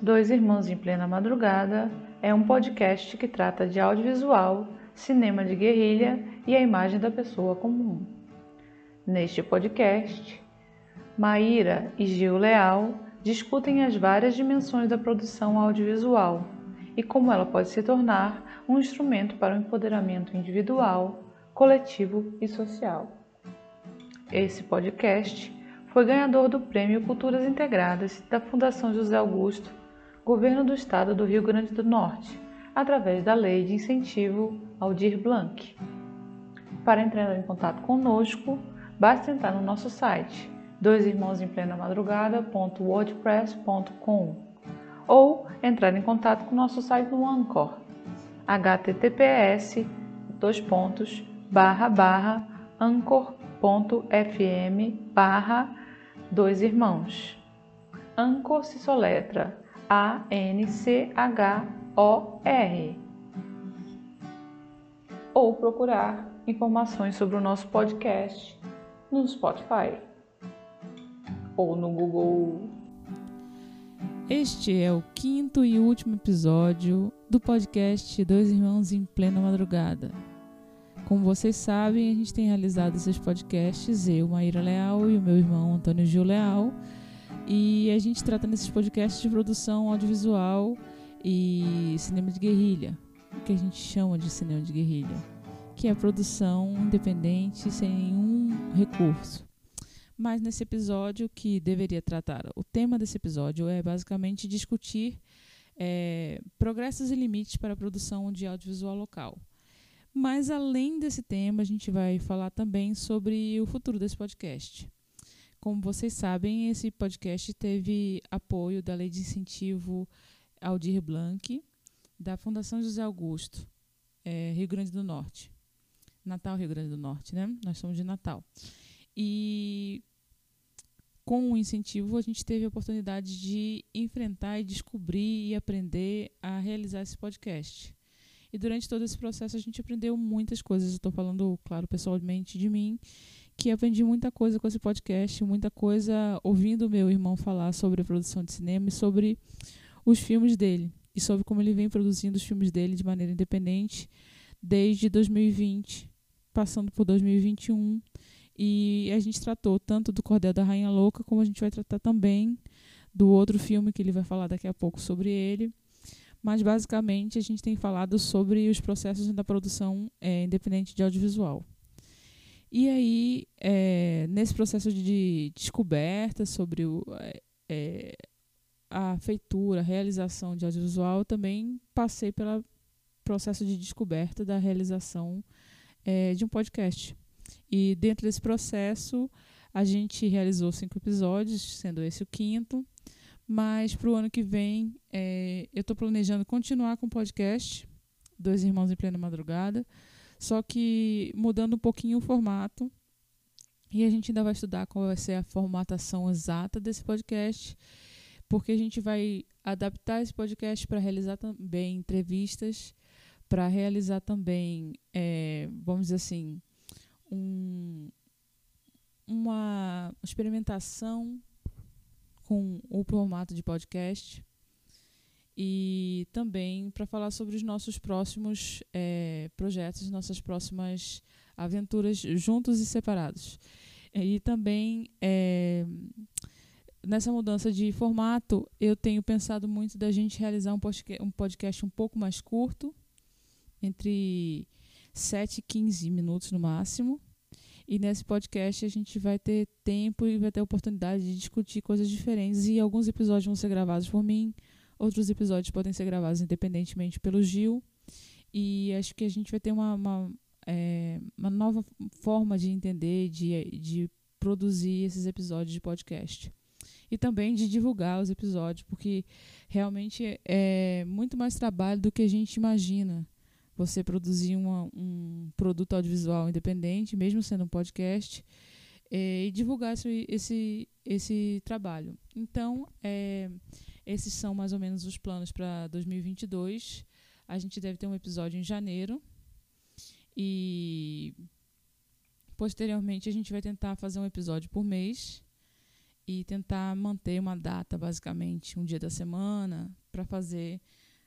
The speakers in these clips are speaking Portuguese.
Dois Irmãos em Plena Madrugada é um podcast que trata de audiovisual, cinema de guerrilha e a imagem da pessoa comum. Neste podcast, Maíra e Gil Leal discutem as várias dimensões da produção audiovisual e como ela pode se tornar um instrumento para o empoderamento individual, coletivo e social. Esse podcast foi ganhador do Prêmio Culturas Integradas da Fundação José Augusto Governo do Estado do Rio Grande do Norte, através da Lei de Incentivo Aldir Blanc. Para entrar em contato conosco, basta entrar no nosso site doisirmãosemplena-madrugada.wordpress.com ou entrar em contato com o nosso site no Anchor, https dois pontos, barra, barra, anchor.fm barra dois irmãos. Anchor se soletra a-N-C-H-O-R. Ou procurar informações sobre o nosso podcast no Spotify ou no Google. Este é o quinto e último episódio do podcast Dois Irmãos em Plena Madrugada. Como vocês sabem, a gente tem realizado esses podcasts, eu, Maíra Leal, e o meu irmão Antônio Gil Leal e a gente trata nesses podcasts de produção audiovisual e cinema de guerrilha, o que a gente chama de cinema de guerrilha, que é produção independente sem nenhum recurso. Mas nesse episódio que deveria tratar, o tema desse episódio é basicamente discutir é, progressos e limites para a produção de audiovisual local. Mas além desse tema, a gente vai falar também sobre o futuro desse podcast. Como vocês sabem, esse podcast teve apoio da Lei de Incentivo Aldir Blanc, da Fundação José Augusto, é, Rio Grande do Norte. Natal, Rio Grande do Norte, né? Nós somos de Natal. E com o incentivo, a gente teve a oportunidade de enfrentar e descobrir e aprender a realizar esse podcast. E durante todo esse processo, a gente aprendeu muitas coisas. Estou falando, claro, pessoalmente de mim que aprendi muita coisa com esse podcast, muita coisa ouvindo meu irmão falar sobre a produção de cinema e sobre os filmes dele e sobre como ele vem produzindo os filmes dele de maneira independente desde 2020, passando por 2021. E a gente tratou tanto do Cordel da Rainha Louca, como a gente vai tratar também do outro filme que ele vai falar daqui a pouco sobre ele. Mas basicamente a gente tem falado sobre os processos da produção é, independente de audiovisual. E aí, é, nesse processo de descoberta sobre o, é, a feitura, a realização de audiovisual, também passei pelo processo de descoberta da realização é, de um podcast. E dentro desse processo, a gente realizou cinco episódios, sendo esse o quinto. Mas para o ano que vem, é, eu estou planejando continuar com o podcast, Dois Irmãos em Plena Madrugada só que mudando um pouquinho o formato. E a gente ainda vai estudar qual vai ser a formatação exata desse podcast, porque a gente vai adaptar esse podcast para realizar também entrevistas, para realizar também, é, vamos dizer assim, um, uma experimentação com o formato de podcast e também para falar sobre os nossos próximos é, projetos, nossas próximas aventuras juntos e separados. E também é, nessa mudança de formato, eu tenho pensado muito da gente realizar um podcast um, podcast um pouco mais curto, entre 7 e 15 minutos no máximo. E nesse podcast a gente vai ter tempo e vai ter oportunidade de discutir coisas diferentes. E alguns episódios vão ser gravados por mim, Outros episódios podem ser gravados independentemente pelo Gil. E acho que a gente vai ter uma, uma, é, uma nova forma de entender, de, de produzir esses episódios de podcast. E também de divulgar os episódios, porque realmente é muito mais trabalho do que a gente imagina você produzir uma, um produto audiovisual independente, mesmo sendo um podcast, é, e divulgar esse, esse, esse trabalho. Então, é, esses são mais ou menos os planos para 2022. A gente deve ter um episódio em janeiro. E posteriormente a gente vai tentar fazer um episódio por mês. e tentar manter uma data, basicamente, um dia da semana, para fazer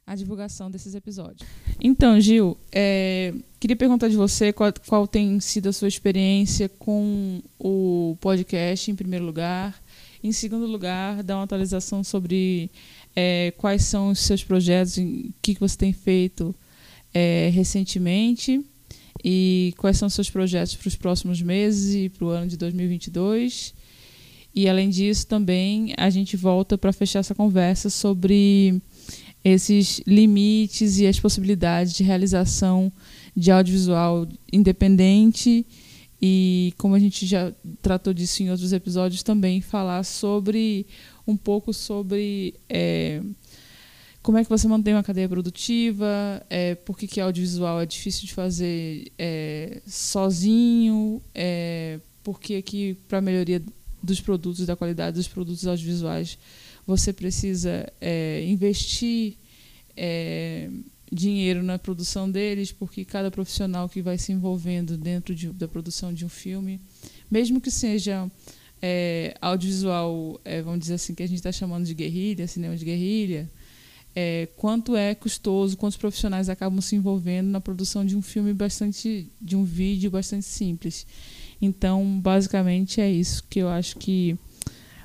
a divulgação desses episódios. Então, Gil, é, queria perguntar de você qual, qual, tem sido a sua experiência com o podcast, em primeiro lugar. Em segundo lugar, dar uma atualização sobre é, quais são os seus projetos, o que, que você tem feito é, recentemente e quais são os seus projetos para os próximos meses e para o ano de 2022. E além disso, também a gente volta para fechar essa conversa sobre esses limites e as possibilidades de realização de audiovisual independente e como a gente já tratou disso em outros episódios também falar sobre um pouco sobre é, como é que você mantém uma cadeia produtiva, é, por que, que audiovisual é difícil de fazer é, sozinho, é, por que, que para a melhoria dos produtos, da qualidade dos produtos audiovisuais, você precisa é, investir é, dinheiro na produção deles, porque cada profissional que vai se envolvendo dentro de, da produção de um filme, mesmo que seja é, audiovisual, é, vamos dizer assim, que a gente está chamando de guerrilha, cinema de guerrilha, é, quanto é custoso, quantos profissionais acabam se envolvendo na produção de um filme bastante, de um vídeo bastante simples. Então, basicamente é isso que eu acho que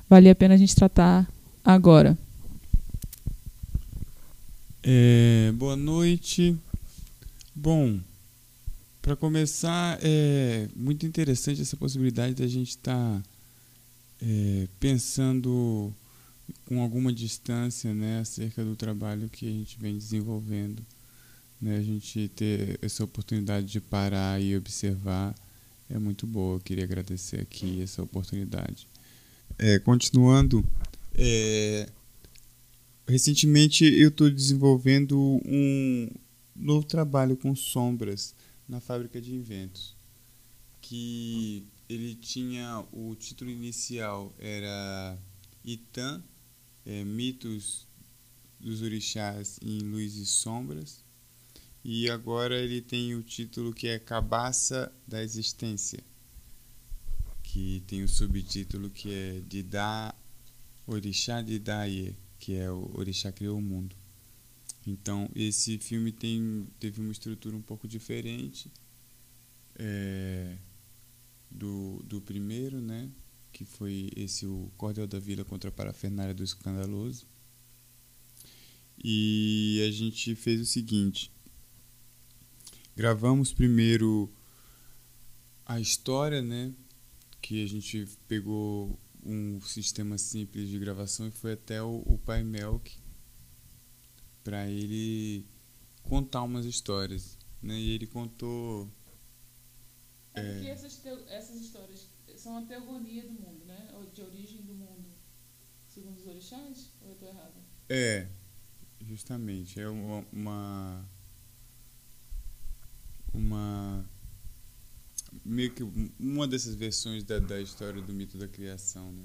vale a pena a gente tratar agora. É, boa noite. Bom, para começar, é muito interessante essa possibilidade da gente estar tá, é, pensando com alguma distância né, acerca do trabalho que a gente vem desenvolvendo. Né, a gente ter essa oportunidade de parar e observar é muito boa. Eu queria agradecer aqui essa oportunidade. É, continuando, é, recentemente eu estou desenvolvendo um novo trabalho com sombras na fábrica de inventos, que ele tinha o título inicial era Itan é, mitos dos orixás em luz e sombras. E agora ele tem o título que é Cabaça da Existência, que tem o subtítulo que é Didá, Orixá Didaye, que é o Orixá criou o mundo. Então esse filme tem, teve uma estrutura um pouco diferente é, do, do primeiro, né? que foi esse o Cordel da Vila contra a Parafernália do Escandaloso. E a gente fez o seguinte: gravamos primeiro a história, né? Que a gente pegou um sistema simples de gravação e foi até o, o Pai Melk para ele contar umas histórias, né? E ele contou. É, é porque essas, essas histórias são a teogonia do mundo, né? De origem do mundo, segundo os orixás? Ou eu estou errado? É, justamente. É uma, uma. Uma. Meio que uma dessas versões da, da história do mito da criação, né?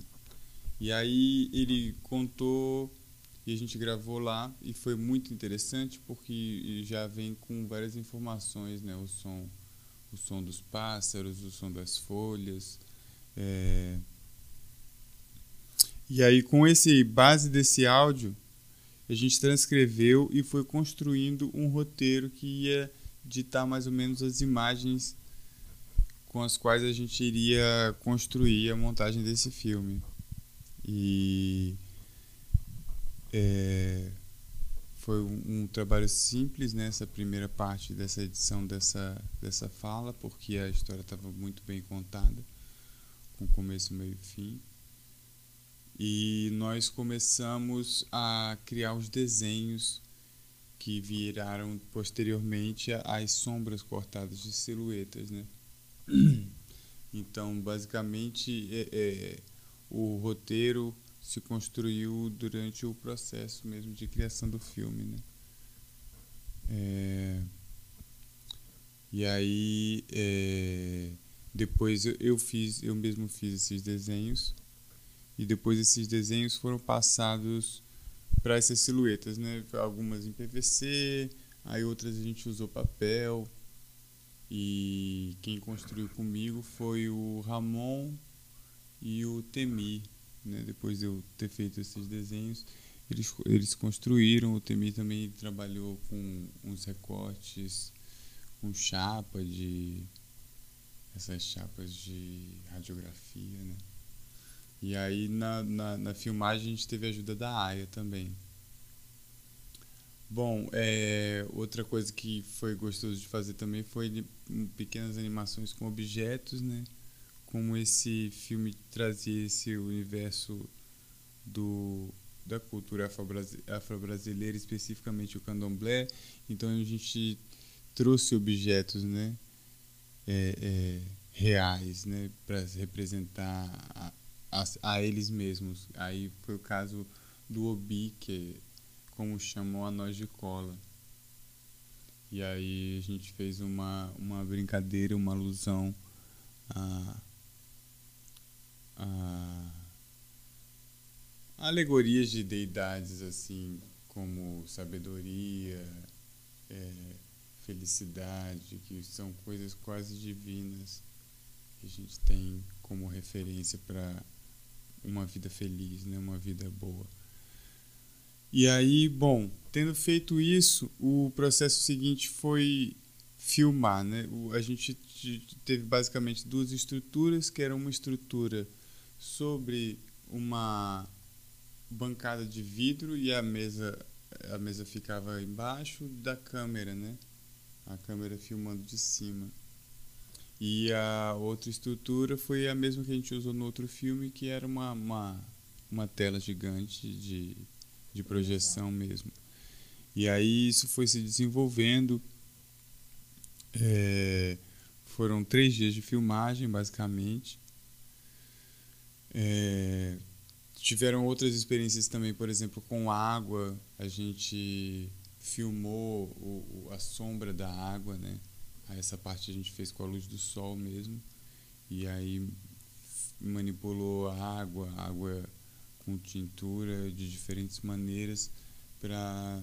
E aí ele contou e a gente gravou lá e foi muito interessante porque já vem com várias informações, né? O som, o som dos pássaros, o som das folhas, é... E aí, com esse base desse áudio, a gente transcreveu e foi construindo um roteiro que ia ditar mais ou menos as imagens com as quais a gente iria construir a montagem desse filme. E é, foi um, um, trabalho simples nessa primeira parte dessa edição dessa, dessa fala, porque a história estava muito bem contada com começo, meio e fim. E nós começamos a criar os desenhos que viraram posteriormente as sombras cortadas de silhuetas, né? Então, basicamente, é, é, o roteiro se construiu durante o processo mesmo de criação do filme, né? É, e aí, é, depois eu, eu fiz, eu mesmo fiz esses desenhos e depois esses desenhos foram passados para essas silhuetas, né? Algumas em PVC, aí outras a gente usou papel. E quem construiu comigo foi o Ramon e o Temi. né, depois de eu ter feito esses desenhos, eles, eles construíram. O Temi também trabalhou com uns recortes, com chapa de. essas chapas de radiografia, né? E aí na, na, na filmagem a gente teve a ajuda da Aya também. Bom, é, outra coisa que foi gostoso de fazer também foi pequenas animações com objetos, né? Como esse filme trazia esse universo do, da cultura afro-brasileira, especificamente o candomblé. Então a gente trouxe objetos, né? É, é, reais, né? Para representar a, a, a eles mesmos. Aí foi o caso do Obi, que como chamou a nós de cola. E aí a gente fez uma, uma brincadeira, uma alusão a, a, alegorias de deidades assim como sabedoria, é, felicidade, que são coisas quase divinas que a gente tem como referência para uma vida feliz, né? uma vida boa. E aí, bom, tendo feito isso, o processo seguinte foi filmar, né? A gente teve basicamente duas estruturas, que era uma estrutura sobre uma bancada de vidro e a mesa a mesa ficava embaixo da câmera, né? A câmera filmando de cima. E a outra estrutura foi a mesma que a gente usou no outro filme, que era uma, uma, uma tela gigante de de projeção mesmo. E aí isso foi se desenvolvendo. É, foram três dias de filmagem, basicamente. É, tiveram outras experiências também, por exemplo, com água. A gente filmou o, a sombra da água, né? Essa parte a gente fez com a luz do sol mesmo. E aí manipulou a água, a água com tintura de diferentes maneiras para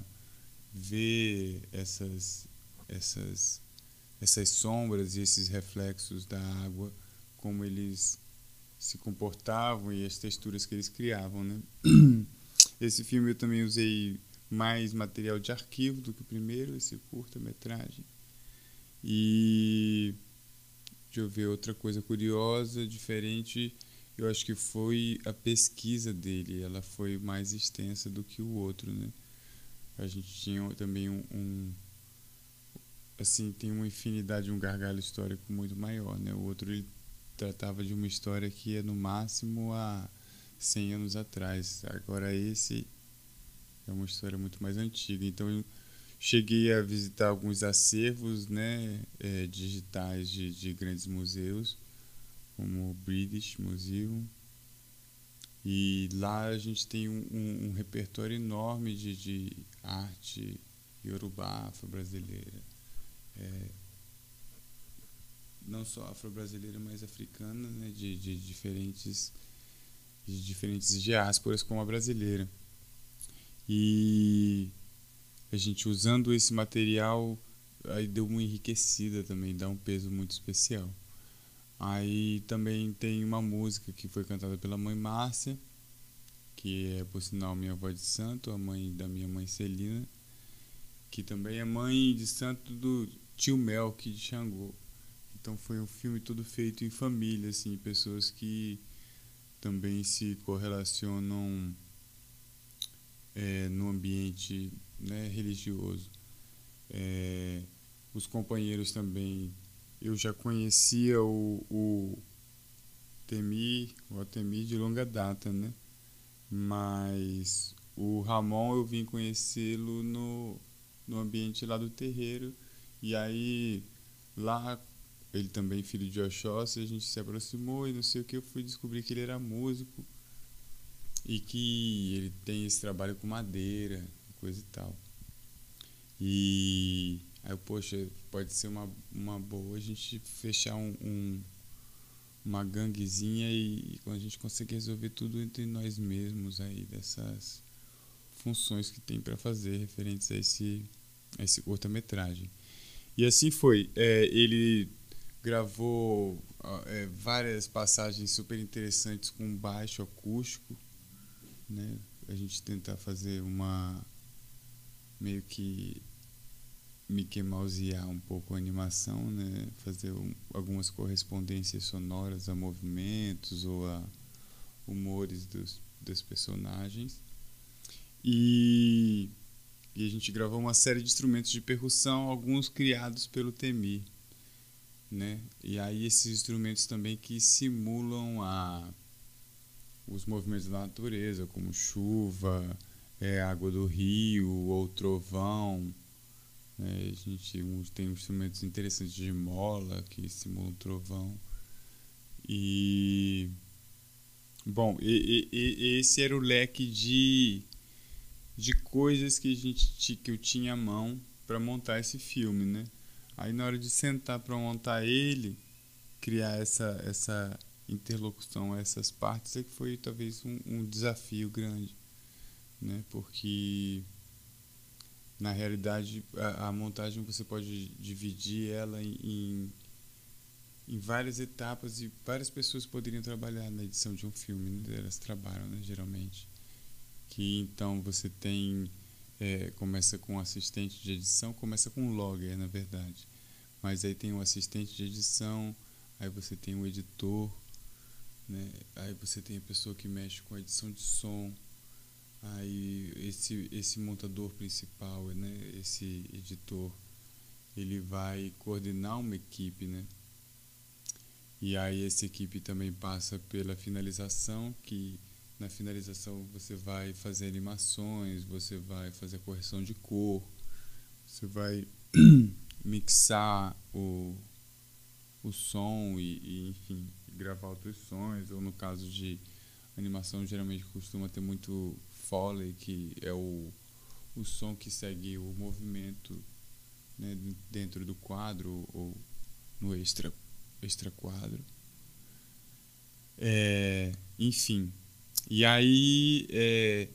ver essas essas essas sombras e esses reflexos da água como eles se comportavam e as texturas que eles criavam, né? Esse filme eu também usei mais material de arquivo do que o primeiro, esse curta-metragem. E deixa eu ver outra coisa curiosa, diferente eu acho que foi a pesquisa dele, ela foi mais extensa do que o outro, né? A gente tinha também um, um assim, tem uma infinidade, um gargalo histórico muito maior, né? O outro ele tratava de uma história que é no máximo há 100 anos atrás. Agora esse é uma história muito mais antiga. Então eu cheguei a visitar alguns acervos, né, é, digitais de, de grandes museus como o British Museum. E lá a gente tem um, um, um repertório enorme de, de arte iorubá, afro-brasileira. É, não só afro-brasileira, mas africana, né, de, de, diferentes, de diferentes diásporas como a brasileira. E a gente usando esse material aí deu uma enriquecida também, dá um peso muito especial. Aí também tem uma música que foi cantada pela mãe Márcia, que é, por sinal, minha avó de santo, a mãe da minha mãe Celina, que também é mãe de santo do tio Melk de Xangô. Então foi um filme todo feito em família, assim, pessoas que também se correlacionam é, no ambiente né, religioso. É, os companheiros também eu já conhecia o, o Temi, o Atemi de longa data, né? Mas o Ramon eu vim conhecê-lo no, no ambiente lá do terreiro. E aí lá ele também filho de Oxóssi, a gente se aproximou e não sei o que, eu fui descobrir que ele era músico e que ele tem esse trabalho com madeira, coisa e tal. E Aí poxa, pode ser uma, uma boa a gente fechar um, um uma ganguezinha e, quando a gente conseguir resolver tudo entre nós mesmos aí, dessas funções que tem para fazer referentes a esse, a esse curta-metragem. E assim foi. É, ele gravou é, várias passagens super interessantes com baixo acústico, né? A gente tentar fazer uma meio que Mickey Mousear um pouco a animação, né? Fazer um, algumas correspondências sonoras a movimentos ou a humores dos, dos personagens. E, e a gente gravou uma série de instrumentos de percussão, alguns criados pelo Temi né? E aí esses instrumentos também que simulam a os movimentos da natureza, como chuva, é, água do rio ou trovão. Né? A gente tem instrumentos interessantes de mola que simulam trovão. E bom, e, e, esse era o leque de de coisas que a gente que eu tinha à mão para montar esse filme, né? Aí na hora de sentar para montar ele, criar essa, essa interlocução, essas partes, é que foi talvez um, um desafio grande, né? Porque na realidade a, a, montagem você pode dividir ela em, em, várias etapas e várias pessoas poderiam trabalhar na edição de um filme, né? elas trabalham né, geralmente. Que então você tem é, começa com assistente de edição, começa com logger, na verdade. Mas aí tem o assistente de edição, aí você tem o editor, né? aí você tem a pessoa que mexe com a edição de som, aí esse, esse montador principal, né? esse editor, ele vai coordenar uma equipe, né? E aí essa equipe também passa pela finalização, que na finalização você vai fazer animações, você vai fazer correção de cor, você vai mixar o, o som e, e, enfim, gravar outros sons, ou no caso de animação geralmente costuma ter muito foley, que é o, o som que segue o movimento né, dentro do quadro ou no extra, extra quadro. É, enfim, e aí é,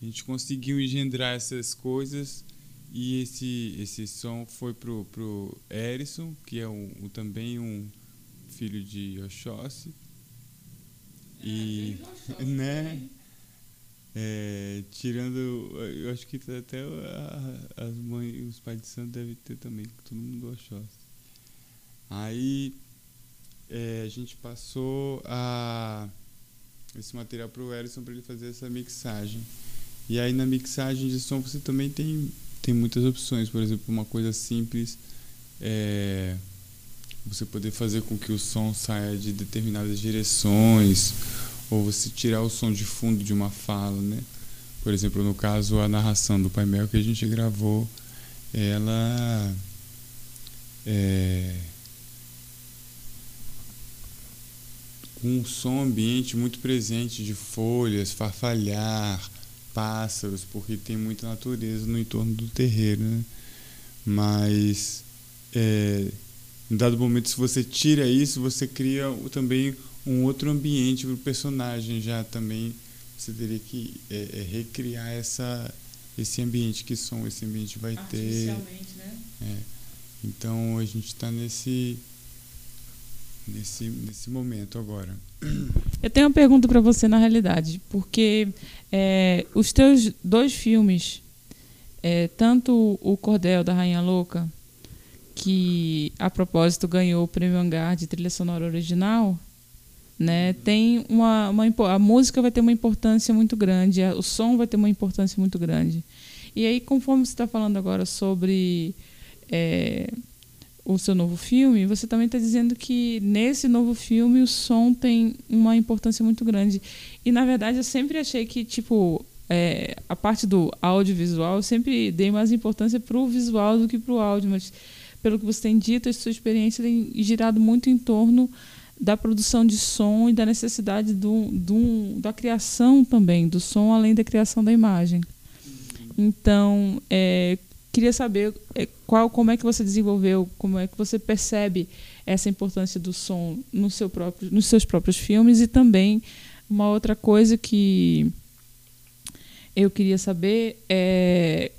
a gente conseguiu engendrar essas coisas e esse, esse som foi pro, pro Erison, que é um, um também um filho de Oxóssi. E, né? É, tirando, eu acho que até as mães, os pais de santo devem ter também, todo mundo Oxóssi. Aí é, a gente passou a esse material para o Erison para ele fazer essa mixagem. E aí na mixagem de som você também tem, tem muitas opções. Por exemplo, uma coisa simples é você poder fazer com que o som saia de determinadas direções ou você tirar o som de fundo de uma fala, né? Por exemplo, no caso a narração do Pai Mel que a gente gravou, ela é, com um som ambiente muito presente de folhas, farfalhar, pássaros, porque tem muita natureza no entorno do terreiro, né? Mas é, em dado momento, se você tira isso, você cria também um outro ambiente para o personagem. Já também você teria que é, é, recriar essa, esse ambiente que som esse ambiente vai ter. Né? É. Então a gente está nesse nesse, nesse momento agora. Eu tenho uma pergunta para você na realidade, porque é, os teus dois filmes, é, tanto o Cordel da Rainha Louca, que a propósito ganhou o Prêmio Hangar de trilha sonora original, né, tem uma, uma a música vai ter uma importância muito grande, o som vai ter uma importância muito grande. E aí, conforme você está falando agora sobre é, o seu novo filme, você também está dizendo que nesse novo filme o som tem uma importância muito grande. E na verdade eu sempre achei que, tipo, é, a parte do audiovisual, eu sempre dei mais importância para o visual do que para o áudio, mas pelo que você tem dito, a sua experiência tem girado muito em torno da produção de som e da necessidade do, do, da criação também do som, além da criação da imagem. Então, é, queria saber é, qual, como é que você desenvolveu, como é que você percebe essa importância do som no seu próprio, nos seus próprios filmes e também uma outra coisa que eu queria saber é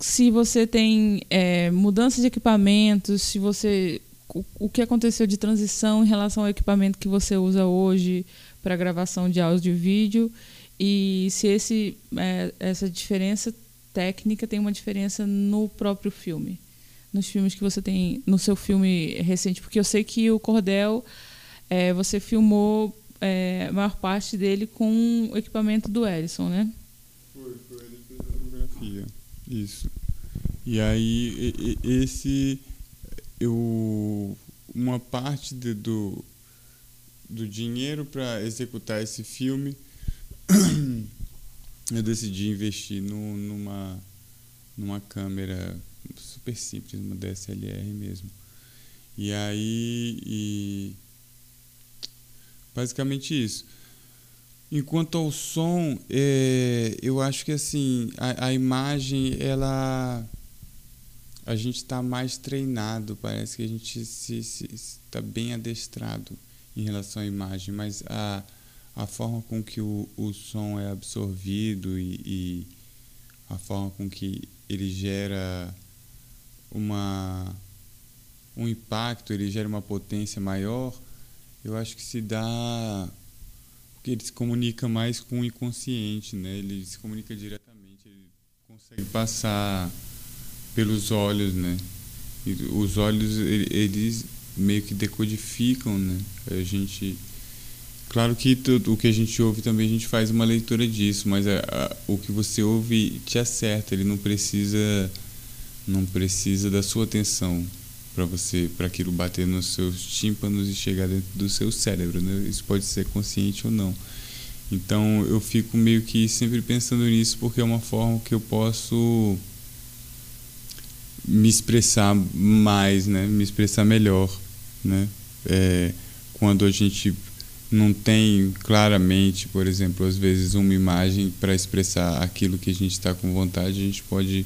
se você tem é, mudança de equipamentos, se você o, o que aconteceu de transição em relação ao equipamento que você usa hoje para gravação de áudio e vídeo e se esse, é, essa diferença técnica tem uma diferença no próprio filme, nos filmes que você tem, no seu filme recente, porque eu sei que o Cordel é, você filmou é, a maior parte dele com o equipamento do Ellison, né? Foi, foi ele fez a fotografia, isso. E aí esse eu uma parte de, do do dinheiro para executar esse filme eu decidi investir no, numa numa câmera super simples, uma DSLR mesmo. E aí e basicamente isso. Enquanto ao som, é, eu acho que assim a, a imagem ela a gente está mais treinado, parece que a gente está bem adestrado em relação à imagem, mas a, a forma com que o, o som é absorvido e, e a forma com que ele gera uma um impacto, ele gera uma potência maior, eu acho que se dá porque ele se comunica mais com o inconsciente, né? Ele se comunica diretamente, ele consegue passar pelos olhos, né? E os olhos eles meio que decodificam, né? A gente Claro que tudo, o que a gente ouve também a gente faz uma leitura disso, mas a, a, o que você ouve te acerta, ele não precisa não precisa da sua atenção para você para aquilo bater nos seus tímpanos e chegar dentro do seu cérebro, né? Isso pode ser consciente ou não. Então eu fico meio que sempre pensando nisso porque é uma forma que eu posso me expressar mais, né? Me expressar melhor, né? É, quando a gente não tem claramente, por exemplo, às vezes uma imagem para expressar aquilo que a gente está com vontade, a gente pode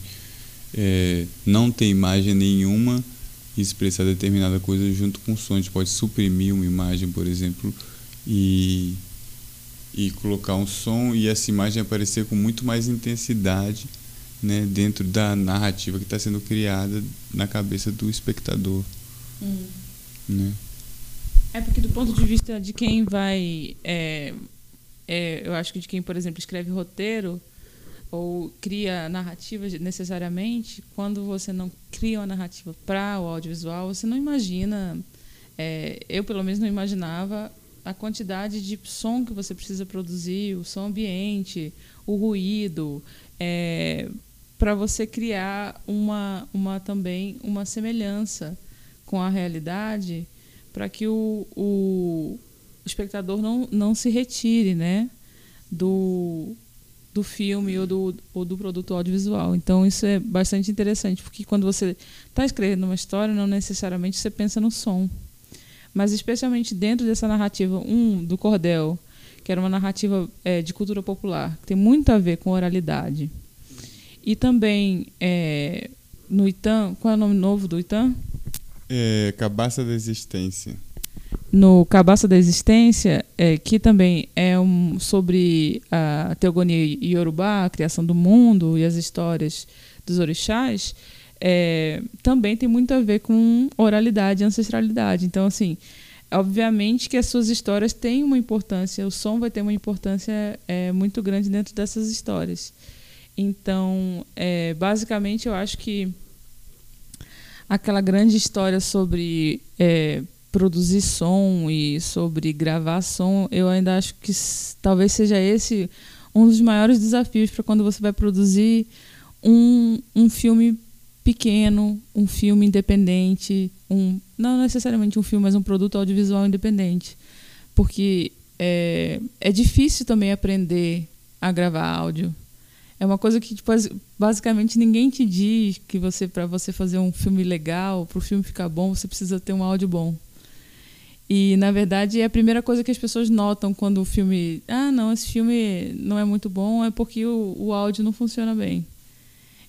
é, não ter imagem nenhuma e expressar determinada coisa junto com o som. A gente pode suprimir uma imagem, por exemplo, e, e colocar um som e essa imagem aparecer com muito mais intensidade né, dentro da narrativa que está sendo criada na cabeça do espectador. Hum. Né? É porque do ponto de vista de quem vai, é, é, eu acho que de quem, por exemplo, escreve roteiro ou cria narrativa necessariamente, quando você não cria uma narrativa para o audiovisual, você não imagina, é, eu pelo menos não imaginava a quantidade de som que você precisa produzir, o som ambiente, o ruído, é, para você criar uma, uma também uma semelhança com a realidade para que o, o, espectador não, não se retire né, do, do filme ou do, ou do produto audiovisual. Então, isso é bastante interessante, porque quando você está escrevendo uma história, não necessariamente você pensa no som. Mas, especialmente dentro dessa narrativa, um, do Cordel, que era uma narrativa é, de cultura popular, que tem muito a ver com oralidade e também é, no Itam, qual é o nome novo do Itam? É, Cabaça da Existência. No Cabaça da Existência, é, que também é um, sobre a teogonia iorubá, a criação do mundo e as histórias dos orixás, é, também tem muito a ver com oralidade e ancestralidade. Então, assim, obviamente que as suas histórias têm uma importância, o som vai ter uma importância é, muito grande dentro dessas histórias. Então, é, basicamente, eu acho que aquela grande história sobre é, produzir som e sobre gravar som, eu ainda acho que talvez seja esse um dos maiores desafios para quando você vai produzir um, um filme pequeno, um filme independente, um não necessariamente um filme, mas um produto audiovisual independente, porque é, é difícil também aprender a gravar áudio. É uma coisa que tipo, basicamente ninguém te diz que você para você fazer um filme legal, para o filme ficar bom, você precisa ter um áudio bom. E na verdade é a primeira coisa que as pessoas notam quando o filme, ah, não, esse filme não é muito bom, é porque o, o áudio não funciona bem.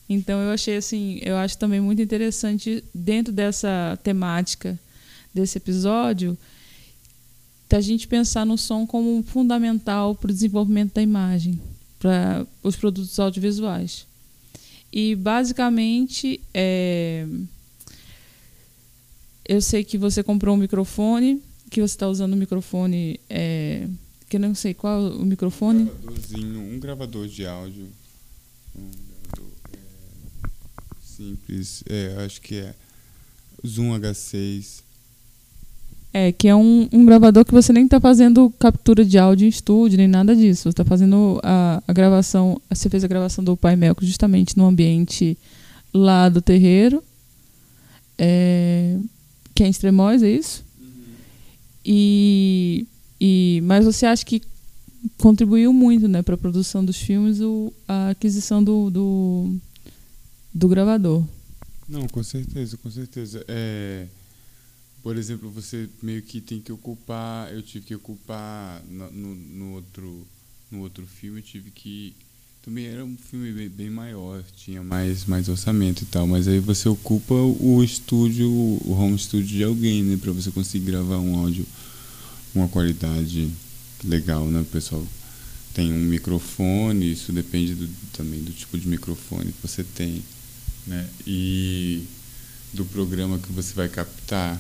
Então eu achei assim, eu acho também muito interessante dentro dessa temática desse episódio da gente pensar no som como fundamental para o desenvolvimento da imagem para os produtos audiovisuais. E basicamente é, eu sei que você comprou um microfone, que você está usando um microfone. É, que eu não sei qual o microfone. Um gravadorzinho, um gravador de áudio. Um gravador é, simples. É, acho que é Zoom H6. É, que é um, um gravador que você nem está fazendo captura de áudio em estúdio, nem nada disso. Você está fazendo a, a gravação. Você fez a gravação do Pai Melco justamente no ambiente lá do terreiro. É, que é em Extremóis, é isso? Uhum. E, e, mas você acha que contribuiu muito né, para a produção dos filmes o, a aquisição do, do, do gravador? Não, com certeza, com certeza. É por exemplo, você meio que tem que ocupar, eu tive que ocupar no, no, no outro no outro filme, eu tive que também era um filme bem, bem, maior, tinha mais mais orçamento e tal, mas aí você ocupa o estúdio, o home studio de alguém, né, para você conseguir gravar um áudio uma qualidade legal, né, pessoal? Tem um microfone, isso depende do, também do tipo de microfone que você tem, né? E do programa que você vai captar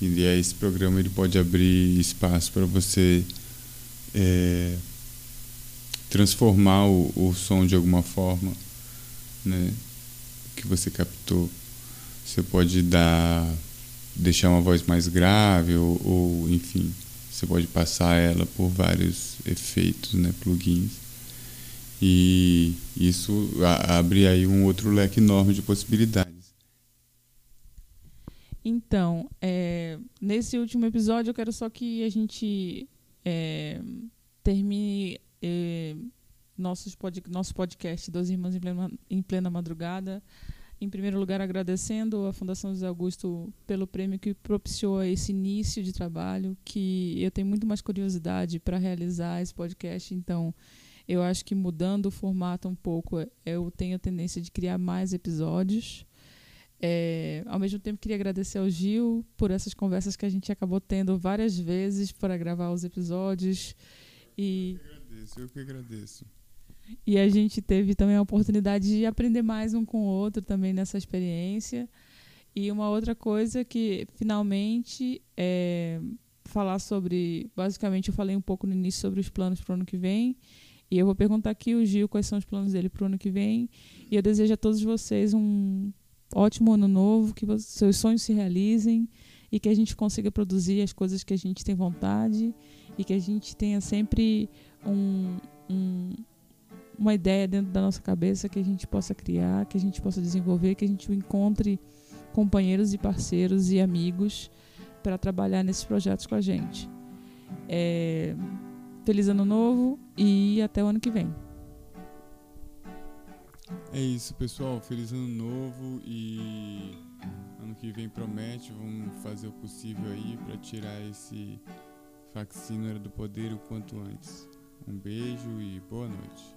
e aí esse programa ele pode abrir espaço para você é, transformar o, o som de alguma forma, né? Que você captou. Você pode dar, deixar uma voz mais grave ou, ou enfim, você pode passar ela por vários efeitos, né? Plugins. E isso abre aí um outro leque enorme de possibilidades. Então, é, nesse último episódio, eu quero só que a gente é, termine é, nossos pod, nosso podcast Dois Irmãos em plena, em plena Madrugada. Em primeiro lugar, agradecendo à Fundação José Augusto pelo prêmio que propiciou esse início de trabalho, que eu tenho muito mais curiosidade para realizar esse podcast. Então, eu acho que mudando o formato um pouco, eu tenho a tendência de criar mais episódios. É, ao mesmo tempo, queria agradecer ao Gil por essas conversas que a gente acabou tendo várias vezes para gravar os episódios. E, agradeço, eu que agradeço. E a gente teve também a oportunidade de aprender mais um com o outro também nessa experiência. E uma outra coisa que, finalmente, é falar sobre. Basicamente, eu falei um pouco no início sobre os planos para o ano que vem. E eu vou perguntar aqui ao Gil quais são os planos dele para o ano que vem. E eu desejo a todos vocês um ótimo ano novo, que seus sonhos se realizem e que a gente consiga produzir as coisas que a gente tem vontade e que a gente tenha sempre um, um, uma ideia dentro da nossa cabeça que a gente possa criar, que a gente possa desenvolver, que a gente encontre companheiros e parceiros e amigos para trabalhar nesses projetos com a gente. É, feliz ano novo e até o ano que vem. É isso, pessoal. Feliz ano novo e Ano que vem promete, vamos fazer o possível aí para tirar esse faxínora do poder o quanto antes. Um beijo e boa noite.